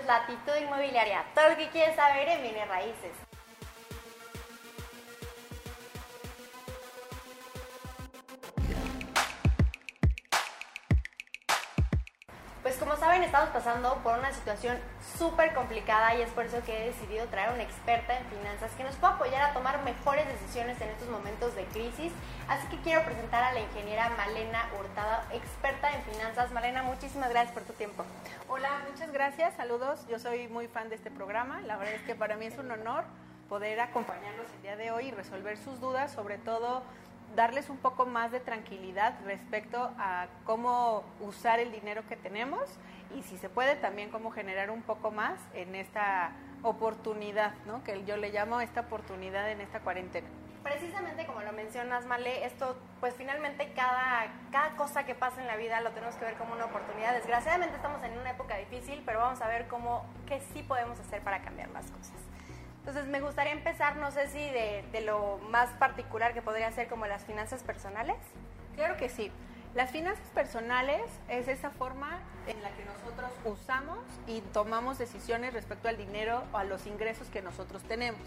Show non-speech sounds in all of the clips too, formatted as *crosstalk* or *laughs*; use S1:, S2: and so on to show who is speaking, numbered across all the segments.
S1: es Latitud Inmobiliaria. Todo lo que quieres saber en bienes raíces. Estamos pasando por una situación súper complicada y es por eso que he decidido traer una experta en finanzas que nos pueda apoyar a tomar mejores decisiones en estos momentos de crisis. Así que quiero presentar a la ingeniera Malena Hurtado, experta en finanzas. Malena, muchísimas gracias por tu tiempo.
S2: Hola, muchas gracias, saludos. Yo soy muy fan de este programa. La verdad es que para mí es un honor poder acompañarlos el día de hoy y resolver sus dudas, sobre todo darles un poco más de tranquilidad respecto a cómo usar el dinero que tenemos y si se puede también cómo generar un poco más en esta oportunidad, ¿no? que yo le llamo esta oportunidad en esta cuarentena.
S1: Precisamente como lo mencionas, Male, esto, pues finalmente cada, cada cosa que pasa en la vida lo tenemos que ver como una oportunidad. Desgraciadamente estamos en una época difícil, pero vamos a ver cómo, qué sí podemos hacer para cambiar las cosas. Entonces me gustaría empezar, no sé si de, de, lo más particular que podría ser como las finanzas personales.
S2: Claro que sí. Las finanzas personales es esa forma en la que nosotros usamos y tomamos decisiones respecto al dinero o a los ingresos que nosotros tenemos.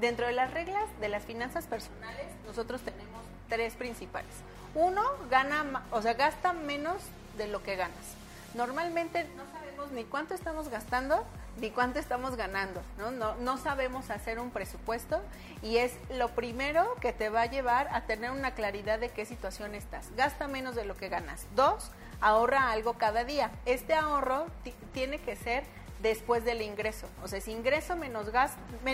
S2: Dentro de las reglas de las finanzas personales, nosotros tenemos tres principales. Uno, gana, o sea, gasta menos de lo que ganas. Normalmente no sabemos ni cuánto estamos gastando ni cuánto estamos ganando, ¿no? ¿no? No sabemos hacer un presupuesto y es lo primero que te va a llevar a tener una claridad de qué situación estás. Gasta menos de lo que ganas. Dos, ahorra algo cada día. Este ahorro tiene que ser después del ingreso. O sea, es ingreso menos gas,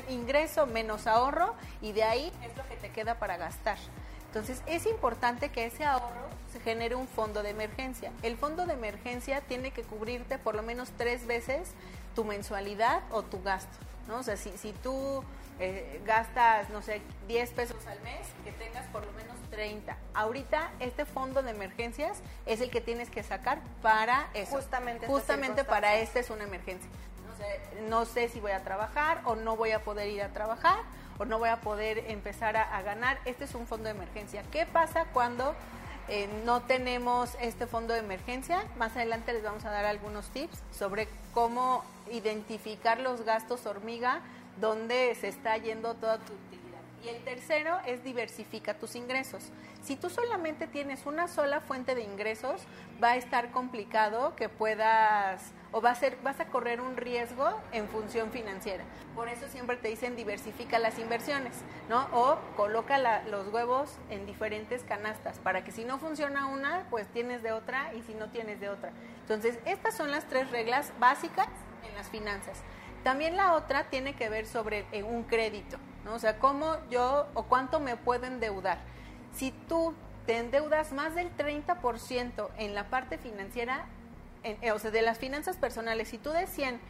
S2: ingreso menos ahorro y de ahí es lo que te queda para gastar. Entonces es importante que ese ahorro se genere un fondo de emergencia. El fondo de emergencia tiene que cubrirte por lo menos tres veces tu mensualidad o tu gasto. ¿no? O sea, si, si tú eh, gastas, no sé, 10 pesos al mes, que tengas por lo menos 30. Ahorita este fondo de emergencias es el que tienes que sacar para eso.
S1: Justamente,
S2: Justamente para este es una emergencia. No sé, no sé si voy a trabajar o no voy a poder ir a trabajar o no voy a poder empezar a, a ganar. Este es un fondo de emergencia. ¿Qué pasa cuando eh, no tenemos este fondo de emergencia? Más adelante les vamos a dar algunos tips sobre cómo identificar los gastos hormiga donde se está yendo toda tu utilidad. Y el tercero es diversifica tus ingresos. Si tú solamente tienes una sola fuente de ingresos, va a estar complicado que puedas o vas a correr un riesgo en función financiera. Por eso siempre te dicen diversifica las inversiones, ¿no? O coloca los huevos en diferentes canastas para que si no funciona una, pues tienes de otra y si no tienes de otra. Entonces, estas son las tres reglas básicas en las finanzas. También la otra tiene que ver sobre eh, un crédito, ¿no? O sea, cómo yo o cuánto me puedo endeudar. Si tú te endeudas más del 30% en la parte financiera, en, eh, o sea, de las finanzas personales, si tú de 100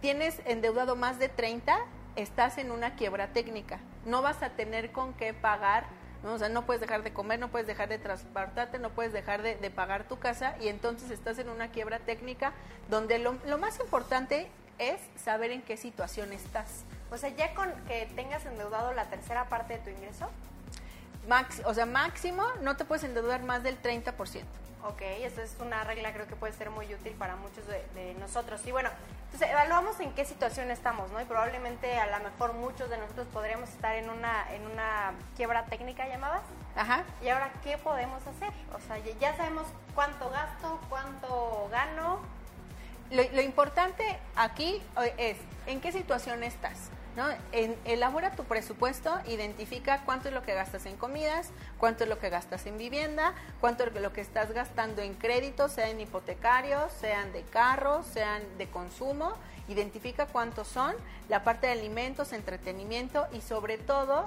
S2: tienes endeudado más de 30, estás en una quiebra técnica. No vas a tener con qué pagar, ¿no? O sea, no puedes dejar de comer, no puedes dejar de transportarte, no puedes dejar de, de pagar tu casa y entonces estás en una quiebra técnica donde lo, lo más importante es saber en qué situación estás.
S1: O sea, ya con que tengas endeudado la tercera parte de tu ingreso.
S2: Max, o sea, máximo no te puedes endeudar más del 30%.
S1: Ok, esa es una regla creo que puede ser muy útil para muchos de, de, nosotros. Y bueno, entonces evaluamos en qué situación estamos, ¿no? Y probablemente a lo mejor muchos de nosotros podríamos estar en una, en una quiebra técnica llamada.
S2: Ajá.
S1: Y ahora, ¿qué podemos hacer? O sea, ya sabemos cuánto gasto, cuánto gano,
S2: lo, importante aquí es en qué situación estás. ¿no? Elabora tu presupuesto, identifica cuánto es lo que gastas en comidas, cuánto es lo que gastas en vivienda, cuánto es lo que estás gastando en créditos, sean hipotecarios, sean de carros, sean de consumo. Identifica cuántos son, la parte de alimentos, entretenimiento y sobre todo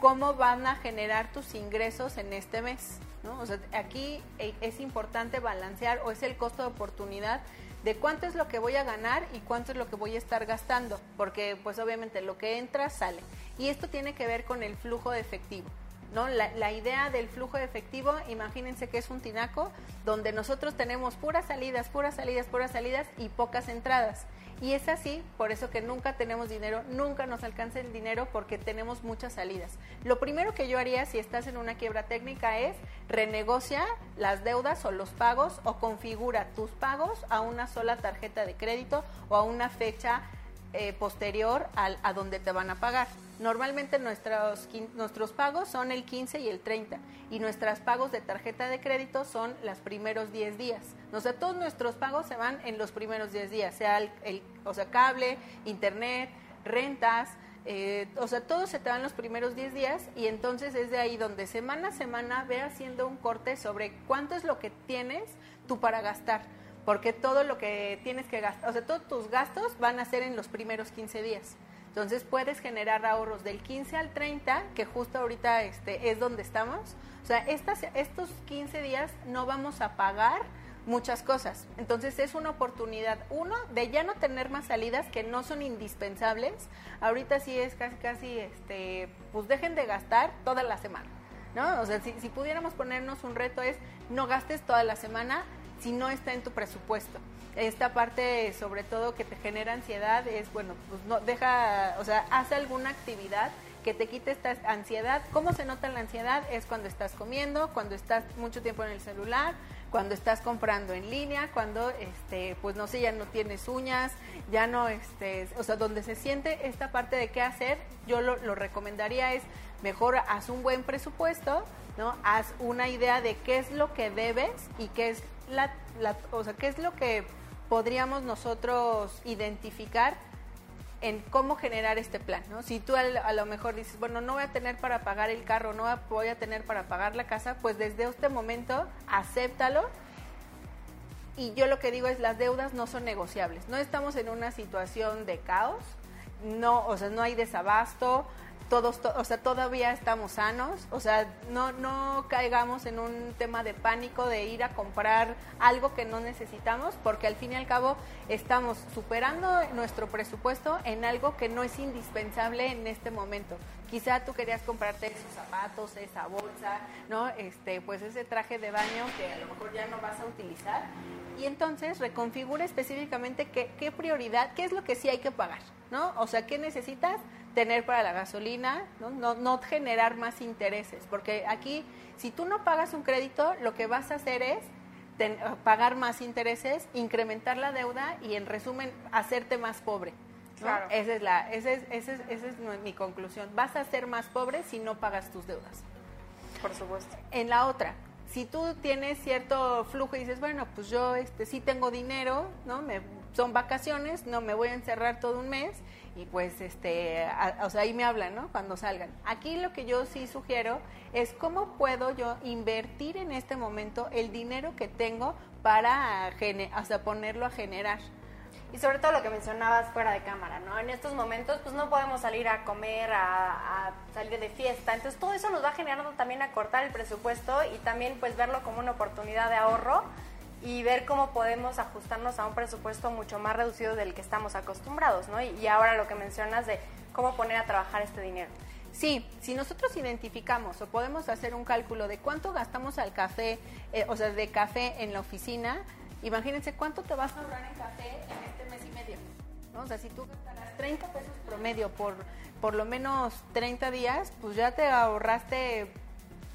S2: cómo van a generar tus ingresos en este mes. ¿no? Aquí es importante balancear o es el costo de oportunidad de cuánto es lo que voy a ganar y cuánto es lo que voy a estar gastando, porque pues obviamente lo que entra sale. Y esto tiene que ver con el flujo de efectivo. ¿No? La, la, idea del flujo de efectivo, imagínense que es un tinaco donde nosotros tenemos puras salidas, puras salidas, puras salidas y pocas entradas. Y es así, por eso que nunca tenemos dinero, nunca nos alcanza el dinero porque tenemos muchas salidas. Lo primero que yo haría si estás en una quiebra técnica es renegocia las deudas o los pagos o configura tus pagos a una sola tarjeta de crédito o a una fecha eh, posterior al, a donde te van a pagar. Normalmente nuestros, nuestros pagos son el 15 y el 30 y nuestros pagos de tarjeta de crédito son los primeros 10 días. O sea, todos nuestros pagos se van en los primeros 10 días, sea el, o sea, cable, internet, rentas, eh, o sea, todo se te va en los primeros 10 días y entonces es de ahí donde semana a semana ve haciendo un corte sobre cuánto es lo que tienes tú para gastar porque todo lo que tienes que gastar, o sea, todos tus gastos van a ser en los primeros 15 días. Entonces puedes generar ahorros del 15 al 30, que justo ahorita este, es donde estamos. O sea, estos 15 días no vamos a pagar muchas cosas. Entonces es una oportunidad, uno, de ya no tener más salidas que no son indispensables. Ahorita sí es casi, casi, este, pues dejen de gastar toda la semana. ¿No? O sea, si pudiéramos ponernos un reto es no gastes toda la semana, si no está en tu presupuesto. Esta parte, sobre todo, que te genera ansiedad es, bueno, pues no, deja, o sea, haz alguna actividad que te quite esta ansiedad. ¿Cómo se nota la ansiedad? Es cuando estás comiendo, cuando estás mucho tiempo en el celular, cuando estás comprando en línea, cuando, este, pues no sé, ya no tienes uñas, ya no, este, o sea, donde se siente esta parte de qué hacer, yo lo, recomendaría es mejor haz un buen presupuesto, ¿no? Haz una idea de qué es lo que debes y qué es la, o sea, qué es lo que podríamos nosotros identificar en cómo generar este plan, ¿no? Si tú a, lo mejor dices, bueno, no voy a tener para pagar el carro, no voy a tener para pagar la casa, pues desde este momento acéptalo. Y yo lo que digo es, las deudas no son negociables. No estamos en una situación de caos, no, o sea, no hay desabasto, todos, o sea, todavía estamos sanos, o sea, no, no caigamos en un tema de pánico de ir a comprar algo que no necesitamos, porque al fin y al cabo estamos superando nuestro presupuesto en algo que no es indispensable en este momento. Quizá tú querías comprarte esos zapatos, esa bolsa, ¿no? Este, pues ese traje de baño que a lo mejor ya no vas a utilizar. Y entonces reconfigura específicamente qué, qué prioridad, qué es lo que sí hay que pagar, ¿no? O sea, ¿qué necesitas? tener para la gasolina, ¿no? No, no generar más intereses, porque aquí si tú no pagas un crédito, lo que vas a hacer es pagar más intereses, incrementar la deuda y en resumen hacerte más pobre. Claro. Esa es, la, esa es, esa es, esa es mi conclusión. Vas a ser más pobre si no pagas tus deudas.
S1: Por supuesto.
S2: En la otra, si tú tienes cierto flujo y dices, bueno, pues yo este, sí tengo dinero, ¿no? Me, son vacaciones, no me voy a encerrar todo un mes y pues este, o sea, ahí me hablan, ¿no? Cuando salgan. Aquí lo que yo sí sugiero es cómo puedo yo invertir en este momento el dinero que tengo para o sea, ponerlo a generar.
S1: Y sobre todo lo que mencionabas fuera de cámara, ¿no? En estos momentos pues no podemos salir a comer, a, a salir de fiesta, entonces todo eso nos va generando también a cortar el presupuesto y también pues verlo como una oportunidad de ahorro y ver cómo podemos ajustarnos a un presupuesto mucho más reducido del que estamos acostumbrados, ¿no? Y, ahora lo que mencionas de cómo poner a trabajar este dinero.
S2: Sí, si nosotros identificamos o podemos hacer un cálculo de cuánto gastamos al café, eh, o sea, de café en la oficina, imagínense cuánto te vas a ahorrar en café en este mes y medio. ¿no? O sea, si tú gastarás 30 pesos promedio por por lo menos 30 días, pues ya te ahorraste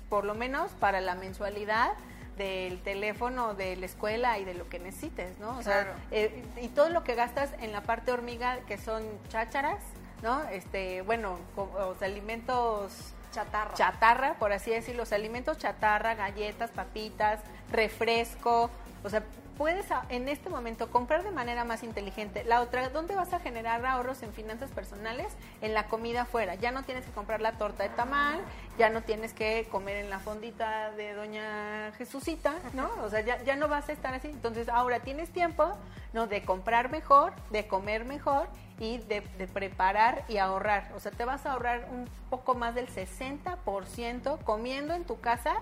S2: por lo menos para la mensualidad del teléfono, de la escuela y de lo que necesites, ¿no? O sea, eh, y todo lo que gastas en la parte hormiga, que son chácharas, ¿no? Este, bueno, los alimentos
S1: chatarra.
S2: chatarra, por así decirlo, los alimentos chatarra, galletas, papitas, refresco, o sea, puedes en este momento comprar de manera más inteligente. La otra, ¿dónde vas a generar ahorros en finanzas personales? En la comida afuera. Ya no tienes que comprar la torta de tamal, ya no tienes que comer en la fondita de doña Jesucita, ¿no? O sea, ya, ya no vas a estar así. Entonces, ahora tienes tiempo, ¿no? De comprar mejor, de comer mejor y de, de preparar y ahorrar. O sea, te vas a ahorrar un poco más del 60% comiendo en tu casa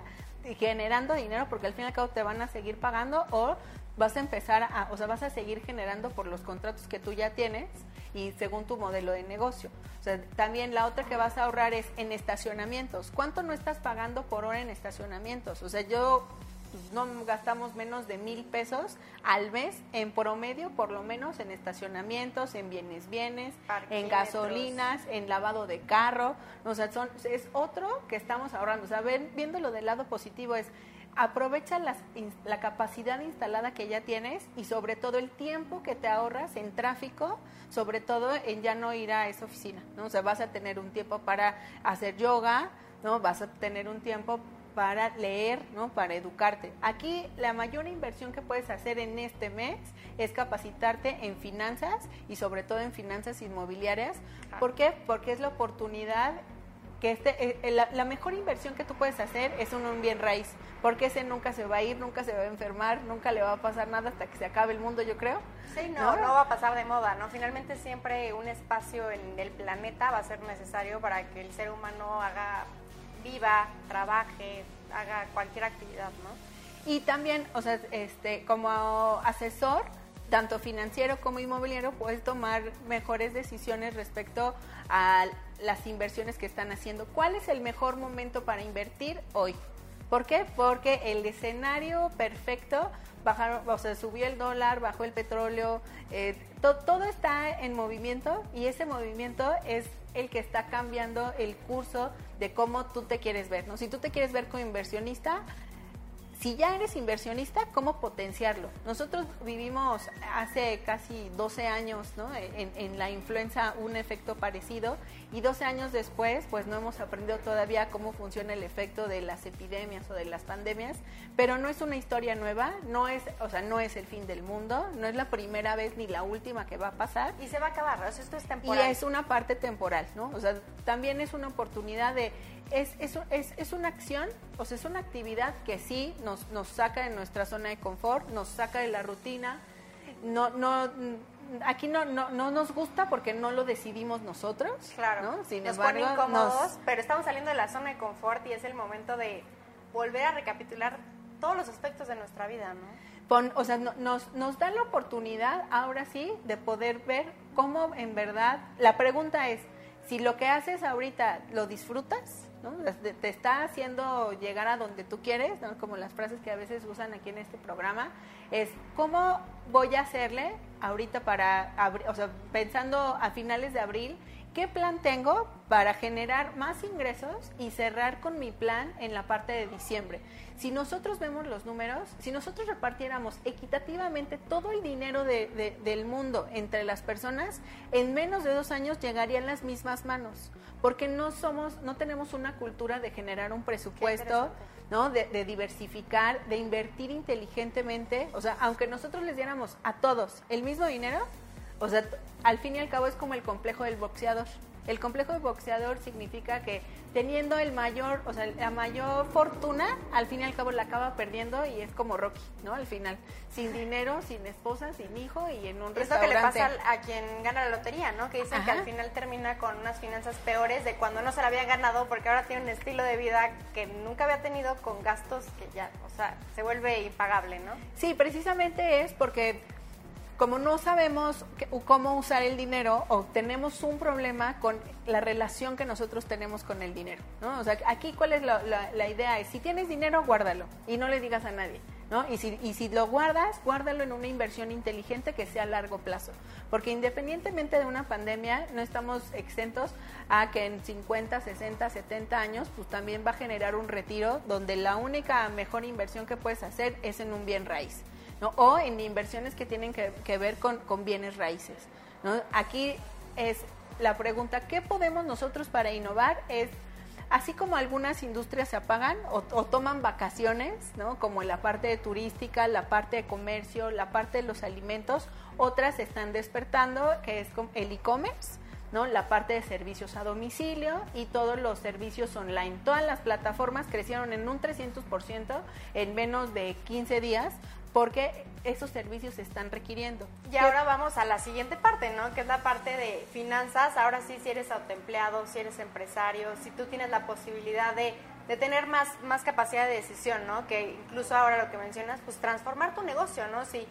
S2: y generando dinero porque al fin y al cabo te van a seguir pagando o vas a empezar a, o sea, vas a seguir generando por los contratos que tú ya tienes y según tu modelo de negocio. O sea, también la otra que vas a ahorrar es en estacionamientos. ¿Cuánto no estás pagando por hora en estacionamientos? O sea, yo pues, no gastamos menos de mil pesos al mes en promedio, por lo menos en estacionamientos, en bienes bienes, en gasolinas, en lavado de carro. O sea, son, es otro que estamos ahorrando. O sea, viéndolo del lado positivo es aprovecha la capacidad instalada que ya tienes y sobre todo el tiempo que te ahorras en tráfico, sobre todo en ya no ir a esa oficina, ¿no? O sea, vas a tener un tiempo para hacer yoga, ¿no? Vas a tener un tiempo para leer, ¿no? Para educarte. Aquí la mayor inversión que puedes hacer en este mes es capacitarte en finanzas y sobre todo en finanzas inmobiliarias. ¿Por qué? Porque es la oportunidad que este, eh, eh, la, mejor inversión que tú puedes hacer es un, un, bien raíz, porque ese nunca se va a ir, nunca se va a enfermar, nunca le va a pasar nada hasta que se acabe el mundo, yo creo.
S1: Sí, no, no, va a pasar de moda, ¿no? Finalmente siempre un espacio en el planeta va a ser necesario para que el ser humano haga, viva, trabaje, haga cualquier actividad, ¿no?
S2: Y también, o sea, este, como asesor, tanto financiero como inmobiliario, puedes tomar mejores decisiones respecto a las inversiones que están haciendo. ¿Cuál es el mejor momento para invertir hoy? ¿Por qué? Porque el escenario perfecto, bajaron, o sea, subió el dólar, bajó el petróleo, eh, todo está en movimiento y ese movimiento es el que está cambiando el curso de cómo tú te quieres ver. ¿no? Si tú te quieres ver como inversionista, si ya eres inversionista, ¿cómo potenciarlo? Nosotros vivimos hace casi 12 años ¿no? en, la influenza un efecto parecido y 12 años después pues no hemos aprendido todavía cómo funciona el efecto de las epidemias o de las pandemias, pero no es una historia nueva, no es, o sea, no es el fin del mundo, no es la primera vez ni la última que va a pasar.
S1: Y se va a acabar, esto es temporal.
S2: Y es una parte temporal, ¿no? O sea, también es una oportunidad de es, es, es, es, una acción, o sea, es una actividad que sí nos, nos saca de nuestra zona de confort, nos saca de la rutina. No, no, aquí no, no, no nos gusta porque no lo decidimos nosotros.
S1: Claro.
S2: ¿no? Sin
S1: nos embargo, pone incómodos, pero estamos saliendo de la zona de confort y es el momento de volver a recapitular todos los aspectos de nuestra vida, ¿no?
S2: o sea, nos, nos da la oportunidad ahora sí de poder ver cómo en verdad, la pregunta es, si lo que haces ahorita lo disfrutas, te está haciendo llegar a donde tú quieres, como las frases que a veces usan aquí en este programa, es cómo voy a hacerle ahorita para, o sea, pensando a finales de abril, ¿qué plan tengo para generar más ingresos y cerrar con mi plan en la parte de diciembre? Si nosotros vemos los números, si nosotros repartiéramos equitativamente todo el dinero del mundo entre las personas, en menos de dos años llegarían las mismas manos porque no somos, no tenemos una cultura de generar un presupuesto, ¿no? De, de, diversificar, de invertir inteligentemente. O sea, aunque nosotros les diéramos a todos el mismo dinero, o sea, al fin y al cabo es como el complejo del boxeador. El complejo de boxeador significa que teniendo el mayor, o sea, la mayor fortuna, al fin y al cabo la acaba perdiendo y es como Rocky, ¿no? Al final, sin dinero, sin esposa, sin hijo y en un restaurante.
S1: Es que le pasa a quien gana la lotería, ¿no? Que dicen que al final termina con unas finanzas peores de cuando no se la había ganado porque ahora tiene un estilo de vida que nunca había tenido con gastos que ya, o sea, se vuelve impagable, ¿no?
S2: Sí, precisamente es porque como no sabemos cómo usar el dinero o tenemos un problema con la relación que nosotros tenemos con el dinero. O sea, aquí cuál es la, la, idea es, si tienes dinero, guárdalo y no le digas a nadie, ¿no? Y si, y si lo guardas, guárdalo en una inversión inteligente que sea a largo plazo, porque independientemente de una pandemia, no estamos exentos a que en 50, 60, 70 años, pues también va a generar un retiro donde la única mejor inversión que puedes hacer es en un bien raíz o en inversiones que tienen que, ver con, bienes raíces. Aquí es la pregunta, ¿qué podemos nosotros para innovar? Es, así como algunas industrias se apagan o, toman vacaciones, ¿no? como la parte turística, la parte de comercio, la parte de los alimentos, otras están despertando, que es el e-commerce, ¿no? la parte de servicios a domicilio y todos los servicios online. Todas las plataformas crecieron en un 300% en menos de 15 días porque esos servicios se están requiriendo.
S1: Y ahora vamos a la siguiente parte, ¿no? Que es la parte de finanzas. Ahora sí, si eres autoempleado, si eres empresario, si tú tienes la posibilidad de, de tener más, más capacidad de decisión, ¿no? Que incluso ahora lo que mencionas, pues transformar tu negocio, ¿no? Si,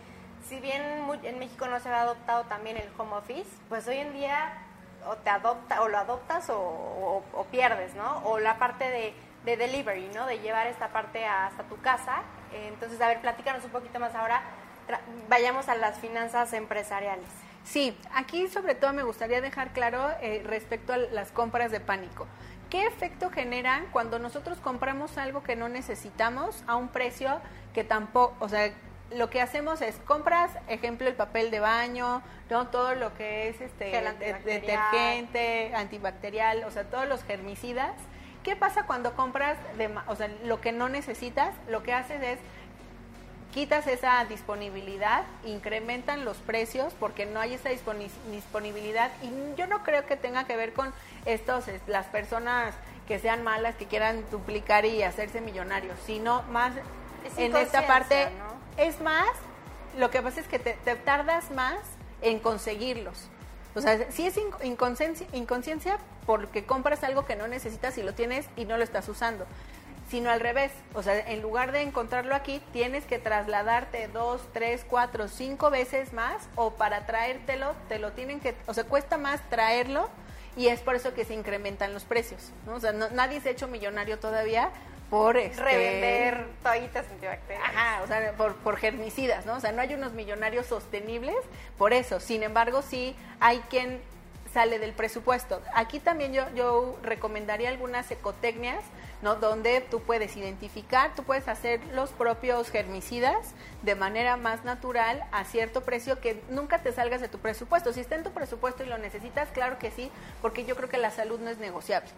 S1: si bien en México no se ha adoptado también el home office, pues hoy en día o te adopta o lo adoptas o, o pierdes, ¿no? O la parte de de delivery, ¿no? De llevar esta parte hasta tu casa. Entonces, a ver, platícanos un poquito más ahora. Vayamos a las finanzas empresariales.
S2: Sí, aquí sobre todo me gustaría dejar claro eh, respecto a las compras de pánico. ¿Qué efecto generan cuando nosotros compramos algo que no necesitamos a un precio que tampoco, o sea, lo que hacemos es compras, ejemplo, el papel de baño, no todo lo que es este detergente, antibacterial, o sea, todos los germicidas. ¿Qué pasa cuando compras de, o sea, lo que no necesitas? Lo que haces es quitas esa disponibilidad, incrementan los precios porque no hay esa disponibilidad y yo no creo que tenga que ver con estos las personas que sean malas que quieran duplicar y hacerse millonarios, sino más en esta parte es más, lo que pasa es que te, tardas más en conseguirlos. O sea, si es inconsciencia, inconsciencia porque compras algo que no necesitas y lo tienes y no lo estás usando, sino al revés. O sea, en lugar de encontrarlo aquí, tienes que trasladarte dos, tres, cuatro, cinco veces más o para traértelo, te lo tienen que, o sea, cuesta más traerlo y es por eso que se incrementan los precios. ¿no? O sea, nadie se ha hecho millonario todavía por este,
S1: revender toallitas antibacteriales.
S2: Ajá, o sea, por, por germicidas, ¿no? O sea, no hay unos millonarios sostenibles por eso. Sin embargo, sí hay quien sale del presupuesto. Aquí también yo, yo recomendaría algunas ecotecnias, ¿no? Donde tú puedes identificar, tú puedes hacer los propios germicidas de manera más natural a cierto precio que nunca te salgas de tu presupuesto. Si está en tu presupuesto y lo necesitas, claro que sí, porque yo creo que la salud no es negociable.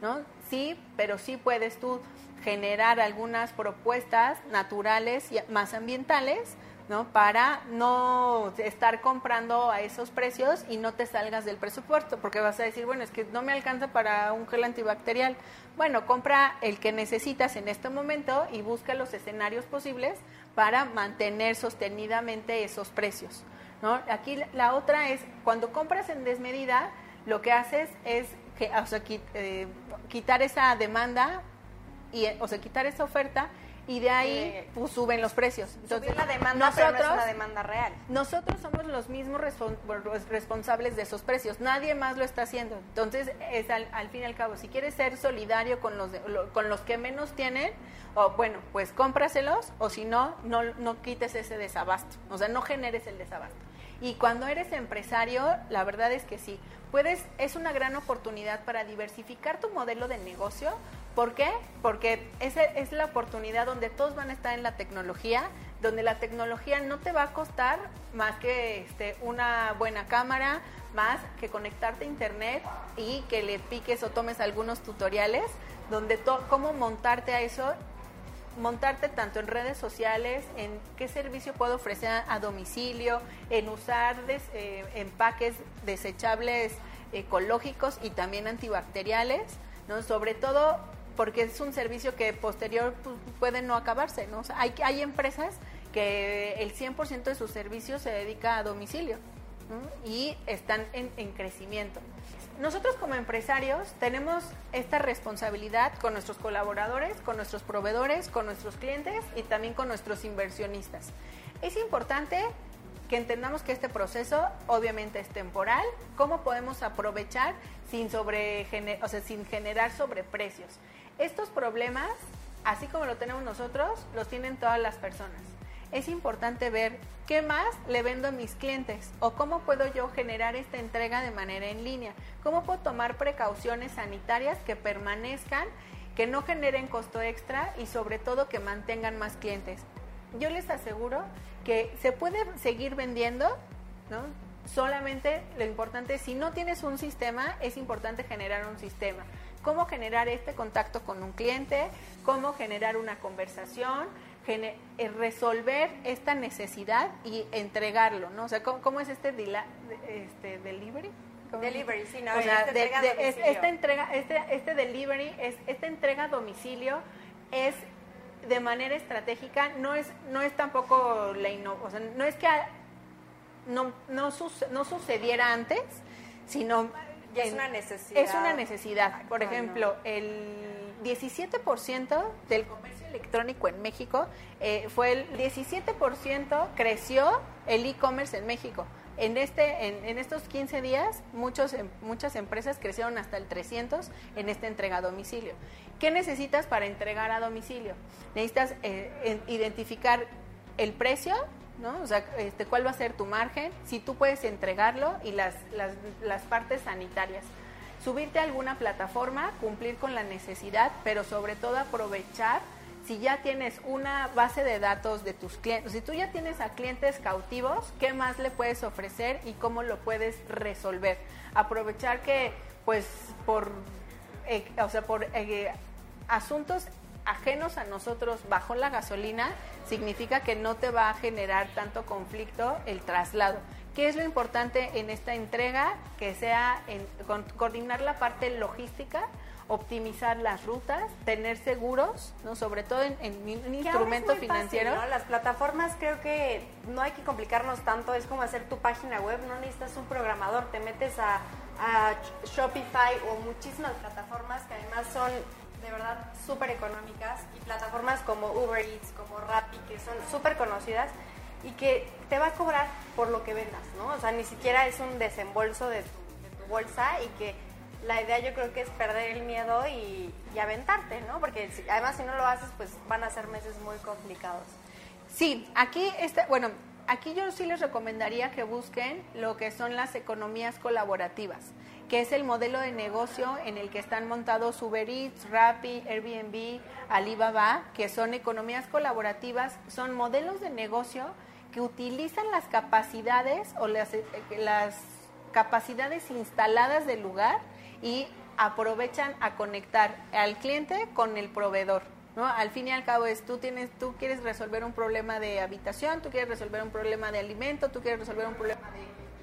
S2: ¿No? Sí, pero sí puedes tú generar algunas propuestas naturales y más ambientales, ¿no? Para no estar comprando a esos precios y no te salgas del presupuesto, porque vas a decir, bueno, es que no me alcanza para un gel antibacterial. Bueno, compra el que necesitas en este momento y busca los escenarios posibles para mantener sostenidamente esos precios, ¿no? Aquí la otra es, cuando compras en desmedida, lo que haces es que, o sea, eh, quitar esa demanda y, o sea, quitar esa oferta y de ahí pues, suben los precios.
S1: Entonces, la demanda, nosotros, pero no es una demanda real.
S2: Nosotros somos los mismos responsables de esos precios. Nadie más lo está haciendo. Entonces, es al, fin y al cabo, si quieres ser solidario con los, con los que menos tienen, o bueno, pues cómpraselos, o si no, no, no quites ese desabasto. O sea, no generes el desabasto. Y cuando eres empresario, la verdad es que sí, puedes, es una gran oportunidad para diversificar tu modelo de negocio. ¿Por qué? Porque es, es la oportunidad donde todos van a estar en la tecnología, donde la tecnología no te va a costar más que este, una buena cámara, más que conectarte a internet y que le piques o tomes algunos tutoriales donde cómo montarte a eso montarte tanto en redes sociales, en qué servicio puedo ofrecer a, domicilio, en usar eh, empaques desechables ecológicos y también antibacteriales, ¿no? Sobre todo porque es un servicio que posterior pues, puede no acabarse, ¿no? hay, hay empresas que el 100% de sus servicios se dedica a domicilio y están en crecimiento. Nosotros como empresarios tenemos esta responsabilidad con nuestros colaboradores, con nuestros proveedores, con nuestros clientes y también con nuestros inversionistas. Es importante que entendamos que este proceso obviamente es temporal, cómo podemos aprovechar sin, sobre, o generar sobreprecios. Estos problemas, así como lo tenemos nosotros, los tienen todas las personas es importante ver qué más le vendo a mis clientes o cómo puedo yo generar esta entrega de manera en línea, cómo puedo tomar precauciones sanitarias que permanezcan, que no generen costo extra y sobre todo que mantengan más clientes. Yo les aseguro que se puede seguir vendiendo, ¿no? Solamente lo importante, si no tienes un sistema, es importante generar un sistema. Cómo generar este contacto con un cliente, cómo generar una conversación, resolver esta necesidad y entregarlo, ¿no? O sea, ¿cómo, es este, este delivery?
S1: Delivery, sí, no,
S2: o sea, esta entrega, este, este delivery, es, esta entrega a domicilio es de manera estratégica, no es, no es tampoco la o sea, no es que no, no, no sucediera antes, sino
S1: ya es una necesidad.
S2: Es una necesidad. Por ejemplo, el 17% del comercio electrónico en México eh, fue el 17% creció el e-commerce en México. En, este, en, en estos 15 días, muchos, em, muchas empresas crecieron hasta el 300 en esta entrega a domicilio. ¿Qué necesitas para entregar a domicilio? Necesitas eh, identificar el precio, ¿no? O sea, este, cuál va a ser tu margen, si tú puedes entregarlo y las, las, las partes sanitarias subirte a alguna plataforma, cumplir con la necesidad, pero sobre todo aprovechar si ya tienes una base de datos de tus clientes, si tú ya tienes a clientes cautivos, ¿qué más le puedes ofrecer y cómo lo puedes resolver? Aprovechar que, pues, por, eh, o sea, por eh, asuntos ajenos a nosotros bajo la gasolina, significa que no te va a generar tanto conflicto el traslado. ¿Qué es lo importante en esta entrega? Que sea en, coordinar la parte logística, optimizar las rutas, tener seguros, no sobre todo en, un instrumento financiero.
S1: Las plataformas creo que no hay que complicarnos tanto, es como hacer tu página web, no necesitas un programador, te metes a, a Shopify o muchísimas plataformas que además son de verdad súper económicas y plataformas como Uber Eats, como Rappi, que son súper conocidas y que te va a cobrar por lo que vendas, ¿no? O sea, ni siquiera es un desembolso de tu, bolsa y que la idea yo creo que es perder el miedo y, aventarte, ¿no? Porque además si no lo haces, pues van a ser meses muy complicados.
S2: Sí, aquí, este, bueno, aquí yo sí les recomendaría que busquen lo que son las economías colaborativas, que es el modelo de negocio en el que están montados Uber Eats, Rappi, Airbnb, Alibaba, que son economías colaborativas, son modelos de negocio que utilizan las capacidades o las, eh, las capacidades instaladas del lugar y aprovechan a conectar al cliente con el proveedor. ¿no? Al fin y al cabo es tú tienes tú quieres resolver un problema de habitación, tú quieres resolver un problema de alimento, tú quieres resolver un problema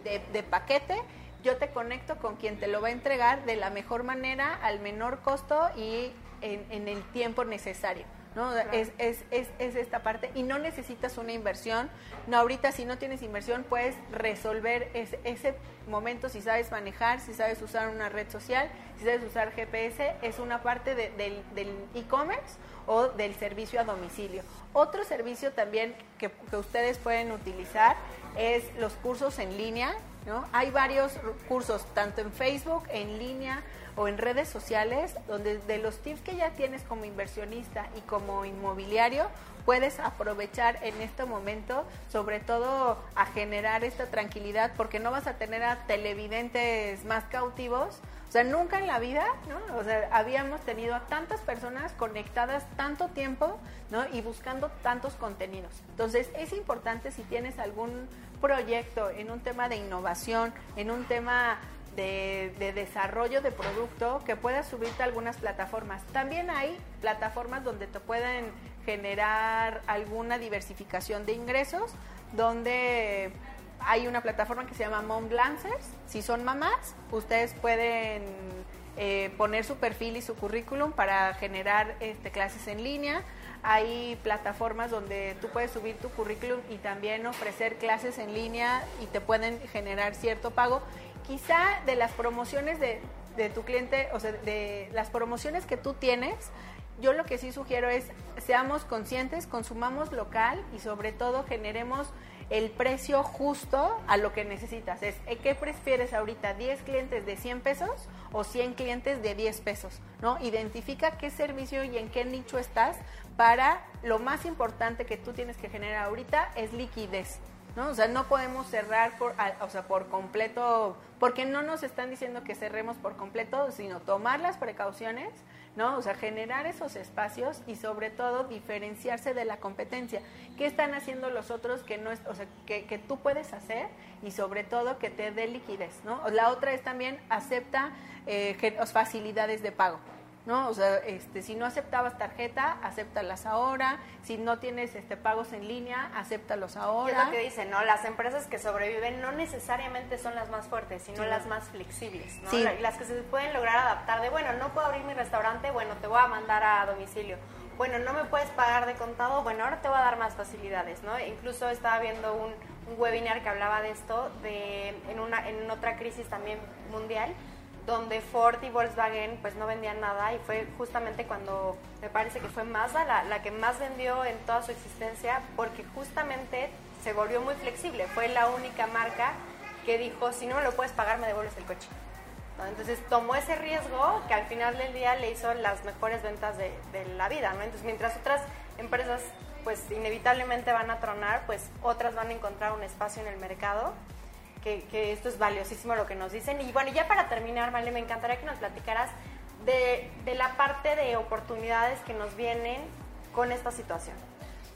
S2: de, paquete, yo te conecto con quien te lo va a entregar de la mejor manera, al menor costo y en el tiempo necesario. ¿no? Es, es, es, es, esta parte y no necesitas una inversión. No, ahorita si no tienes inversión puedes resolver ese, ese momento si sabes manejar, si sabes usar una red social, si sabes usar GPS, es una parte del e-commerce o del servicio a domicilio. Otro servicio también que, que ustedes pueden utilizar es los cursos en línea, ¿no? Hay varios cursos, tanto en Facebook, en línea, o en redes sociales, donde de los tips que ya tienes como inversionista y como inmobiliario, puedes aprovechar en este momento, sobre todo a generar esta tranquilidad, porque no vas a tener a televidentes más cautivos. O sea, nunca en la vida, ¿no? O sea, habíamos tenido a tantas personas conectadas tanto tiempo, ¿no? Y buscando tantos contenidos. Entonces, es importante si tienes algún proyecto en un tema de innovación, en un tema de, desarrollo de producto que puedas subirte a algunas plataformas. También hay plataformas donde te pueden generar alguna diversificación de ingresos, donde hay una plataforma que se llama Mom Glancers. Si son mamás, ustedes pueden eh, poner su perfil y su currículum para generar este, clases en línea. Hay plataformas donde tú puedes subir tu currículum y también ofrecer clases en línea y te pueden generar cierto pago quizá de las promociones de, tu cliente, o sea, de las promociones que tú tienes, yo lo que sí sugiero es seamos conscientes, consumamos local y sobre todo generemos el precio justo a lo que necesitas. Es, eh, ¿Qué prefieres ahorita? ¿10 clientes de 100 pesos o 100 clientes de 10 pesos? ¿no? Identifica qué servicio y en qué nicho estás para lo más importante que tú tienes que generar ahorita es liquidez. ¿no? O sea, no podemos cerrar por, o sea, por completo, porque no nos están diciendo que cerremos por completo, sino tomar las precauciones, ¿no? O sea, generar esos espacios y sobre todo diferenciarse de la competencia. ¿Qué están haciendo los otros que no o sea, que, que tú puedes hacer y sobre todo que te dé liquidez, ¿no? La otra es también acepta eh, facilidades de pago. ¿No? O sea, este, si no aceptabas tarjeta, acéptalas ahora. Si no tienes este, pagos en línea, acéptalos ahora.
S1: es lo que dicen, ¿no? Las empresas que sobreviven no necesariamente son las más fuertes, sino las más flexibles, ¿no? Las que se pueden lograr adaptar de, bueno, no puedo abrir mi restaurante, bueno, te voy a mandar a domicilio. Bueno, no me puedes pagar de contado, bueno, ahora te voy a dar más facilidades, ¿no? Incluso estaba viendo un, un webinar que hablaba de esto, de, en, una, en otra crisis también mundial, donde Ford y Volkswagen pues no vendían nada y fue justamente cuando me parece que fue Mazda la, la que más vendió en toda su existencia porque justamente se volvió muy flexible, fue la única marca que dijo, si no me lo puedes pagar, me devuelves el coche. Entonces tomó ese riesgo que al final del día le hizo las mejores ventas de, de la vida. Entonces mientras otras empresas pues inevitablemente van a tronar, pues otras van a encontrar un espacio en el mercado, que, esto es valiosísimo lo que nos dicen. Y bueno, ya para terminar, Vale, me encantaría que nos platicaras de, de la parte de oportunidades que nos vienen con esta situación.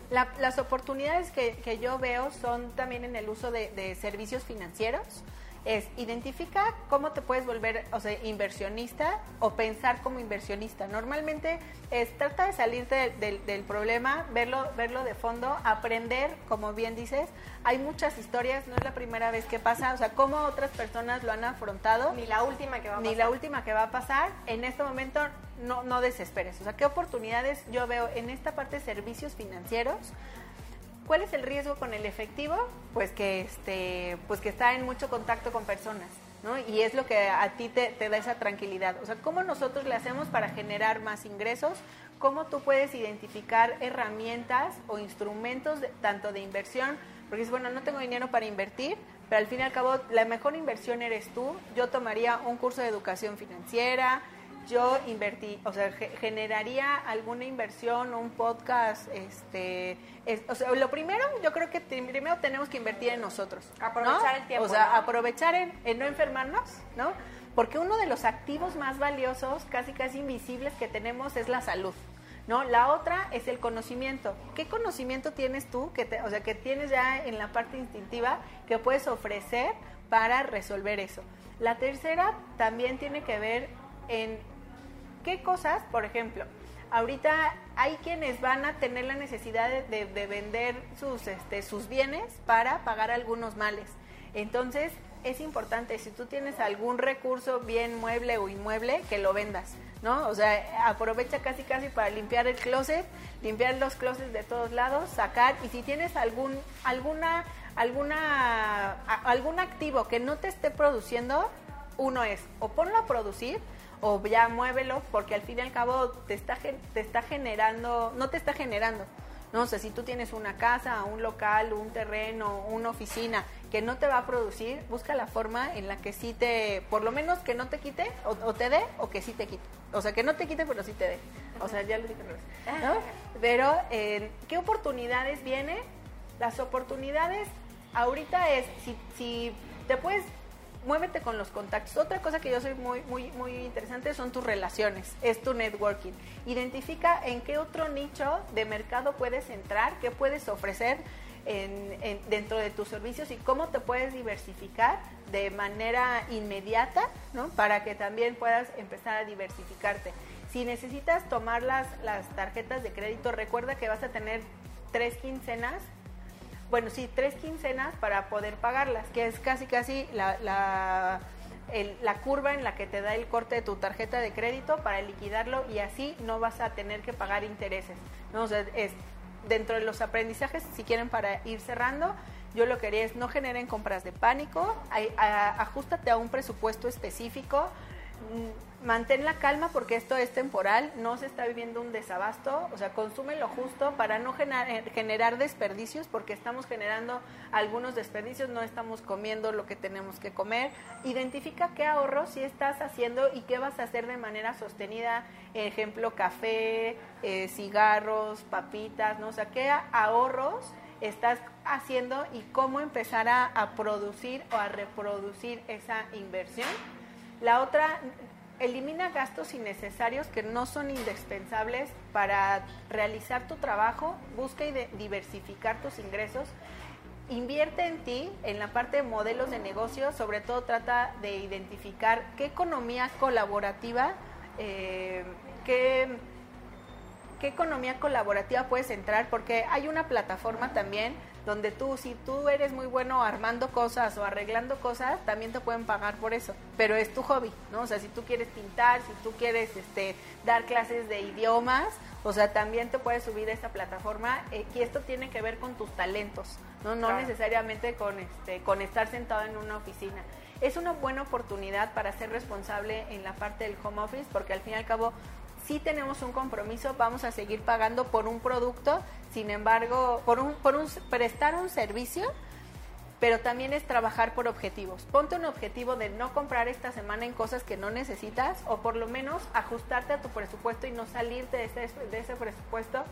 S2: las oportunidades que, yo veo son también en el uso de servicios financieros es identifica cómo te puedes volver, o sea, inversionista o pensar como inversionista. Normalmente es trata de salirte del, del, problema, verlo, verlo de fondo, aprender, como bien dices. Hay muchas historias, no es la primera vez que pasa, o sea, cómo otras personas lo han afrontado.
S1: Ni la última que va a
S2: pasar. Ni la última que va a pasar. En este momento no, no desesperes. O sea, ¿qué oportunidades yo veo en esta parte de servicios financieros? ¿Cuál es el riesgo con el efectivo? Pues que, este, pues que está en mucho contacto con personas, ¿no? Y es lo que a ti te, da esa tranquilidad. O sea, ¿cómo nosotros le hacemos para generar más ingresos? ¿Cómo tú puedes identificar herramientas o instrumentos tanto de inversión? Porque es bueno, no tengo dinero para invertir, pero al fin y al cabo la mejor inversión eres tú. Yo tomaría un curso de educación financiera, yo invertí, o sea, generaría alguna inversión un podcast, este, o sea, lo primero, yo creo que primero tenemos que invertir en nosotros.
S1: Aprovechar el tiempo.
S2: O sea, aprovechar en, en, no enfermarnos, ¿no? Porque uno de los activos más valiosos, casi casi invisibles que tenemos es la salud. ¿No? La otra es el conocimiento. ¿Qué conocimiento tienes tú, que te, o sea, que tienes ya en la parte instintiva, que puedes ofrecer para resolver eso? La tercera también tiene que ver en qué cosas, por ejemplo, ahorita hay quienes van a tener la necesidad de, de, vender sus, este, sus bienes para pagar algunos males. Entonces, es importante, si tú tienes algún recurso, bien mueble o inmueble, que lo vendas, ¿no? O sea, aprovecha casi casi para limpiar el closet, limpiar los closets de todos lados, sacar, y si tienes algún, alguna, alguna, algún activo que no te esté produciendo, uno es, o ponlo a producir, o ya muévelo porque al fin y al cabo te está, te está generando, no te está generando. No sé, si tú tienes una casa, un local, un terreno, una oficina que no te va a producir, busca la forma en la que sí te, por lo menos que no te quite o, te dé o que sí te quite. O sea, que no te quite pero sí te dé. O sea, ya lo dije, ¿no? *laughs* Pero, eh, ¿qué oportunidades vienen? Las oportunidades ahorita es, si, si te puedes muévete con los contactos. Otra cosa que yo soy muy, muy, muy interesante son tus relaciones, es tu networking. Identifica en qué otro nicho de mercado puedes entrar, qué puedes ofrecer en, dentro de tus servicios y cómo te puedes diversificar de manera inmediata, ¿no? Para que también puedas empezar a diversificarte. Si necesitas tomar las, las tarjetas de crédito, recuerda que vas a tener tres quincenas bueno, sí, tres quincenas para poder pagarlas, que es casi casi la, la, la, curva en la que te da el corte de tu tarjeta de crédito para liquidarlo y así no vas a tener que pagar intereses. ¿no? Es dentro de los aprendizajes, si quieren para ir cerrando, yo lo que haría es no generen compras de pánico, ajustate a un presupuesto específico, mantén la calma porque esto es temporal, no se está viviendo un desabasto, o sea, consume lo justo para no eh, generar, desperdicios porque estamos generando algunos desperdicios, no estamos comiendo lo que tenemos que comer. Identifica qué ahorros sí estás haciendo y qué vas a hacer de manera sostenida, ejemplo, café, eh, cigarros, papitas, ¿no? O sea, qué ahorros estás haciendo y cómo empezar a producir o a reproducir esa inversión. La otra, elimina gastos innecesarios que no son indispensables para realizar tu trabajo, busca y diversificar tus ingresos, invierte en ti, en la parte de modelos de negocio, sobre todo trata de identificar qué economía colaborativa, eh, qué, qué economía colaborativa puedes entrar, porque hay una plataforma también donde tú, si tú eres muy bueno armando cosas o arreglando cosas, también te pueden pagar por eso, pero es tu hobby, ¿no? O sea, si tú quieres pintar, si tú quieres este, dar clases de idiomas, o sea, también te puedes subir a esta plataforma eh, y esto tiene que ver con tus talentos, no, no necesariamente con, este, con estar sentado en una oficina. Es una buena oportunidad para ser responsable en la parte del home office porque al fin y al cabo sí tenemos un compromiso, vamos a seguir pagando por un producto, sin embargo, por, un, por un, prestar un servicio pero también es trabajar por objetivos. Ponte un objetivo de no comprar esta semana en cosas que no necesitas o por lo menos ajustarte a tu presupuesto y no salirte de ese, de ese presupuesto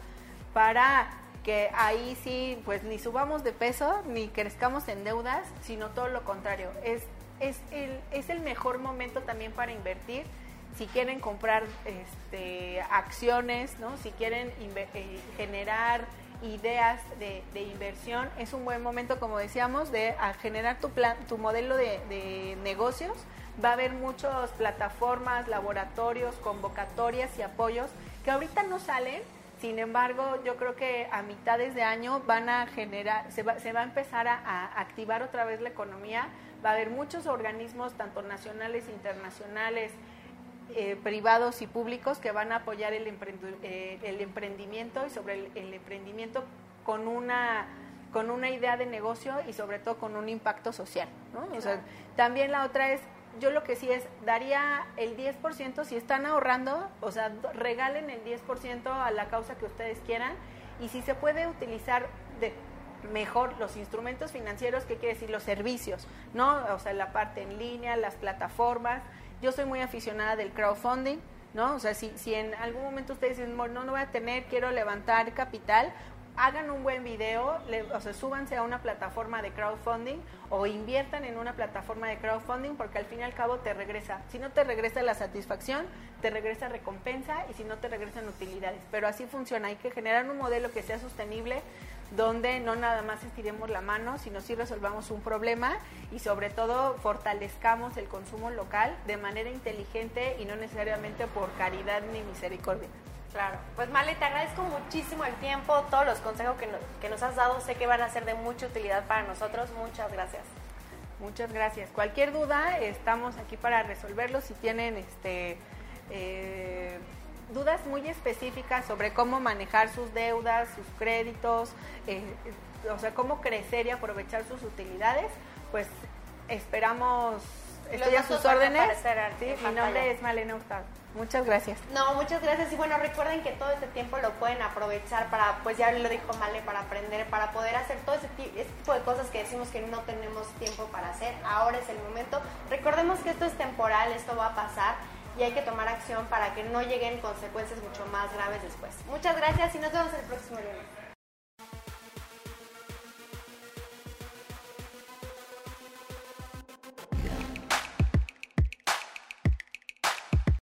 S2: para que ahí sí, pues ni subamos de peso ni crezcamos en deudas, sino todo lo contrario. Es, es, el, es el mejor momento también para invertir si quieren comprar este, acciones, ¿no? si quieren eh, generar ideas de, inversión, es un buen momento, como decíamos, de generar tu, plan, tu modelo de, negocios. Va a haber muchas plataformas, laboratorios, convocatorias y apoyos que ahorita no salen, sin embargo, yo creo que a mitades de año van a generar, se va, se va a empezar a, activar otra vez la economía. Va a haber muchos organismos, tanto nacionales internacionales, eh, privados y públicos que van a apoyar el, eh, el emprendimiento y sobre el, emprendimiento con una con una idea de negocio y sobre todo con un impacto social. también la otra es, yo lo que sí es, daría el 10%, si están ahorrando, o sea, regalen el 10% a la causa que ustedes quieran y si se puede utilizar de mejor los instrumentos financieros, ¿qué quiere decir? Los servicios, ¿no? O sea, la parte en línea, las plataformas, yo soy muy aficionada del crowdfunding, ¿no? O sea, si, si en algún momento ustedes dicen, no, no voy a tener, quiero levantar capital, hagan un buen video, o sea, súbanse a una plataforma de crowdfunding o inviertan en una plataforma de crowdfunding porque al fin y al cabo te regresa. Si no te regresa la satisfacción, te regresa recompensa y si no te regresan utilidades. Pero así funciona, hay que generar un modelo que sea sostenible donde no nada más estiremos la mano, sino sí resolvamos un problema y sobre todo fortalezcamos el consumo local de manera inteligente y no necesariamente por caridad ni misericordia.
S1: Claro, pues Male, te agradezco muchísimo el tiempo, todos los consejos que nos, que nos has dado, sé que van a ser de mucha utilidad para nosotros, muchas gracias.
S2: Muchas gracias. Cualquier duda, estamos aquí para resolverlo. Si tienen este eh, dudas muy específicas sobre cómo manejar sus deudas, sus créditos, eh, o sea, cómo crecer y aprovechar sus utilidades, pues esperamos, estoy a sus órdenes. mi nombre es Malena Hurtado. Muchas gracias.
S1: No, muchas gracias. Y bueno, recuerden que todo este tiempo lo pueden aprovechar para, pues ya lo dijo Male, para aprender, para poder hacer todo ese tipo de cosas que decimos que no tenemos tiempo para hacer. Ahora es el momento. Recordemos que esto es temporal, esto va a pasar y hay que tomar acción para que no lleguen consecuencias mucho más graves después. Muchas gracias y nos vemos el próximo lunes.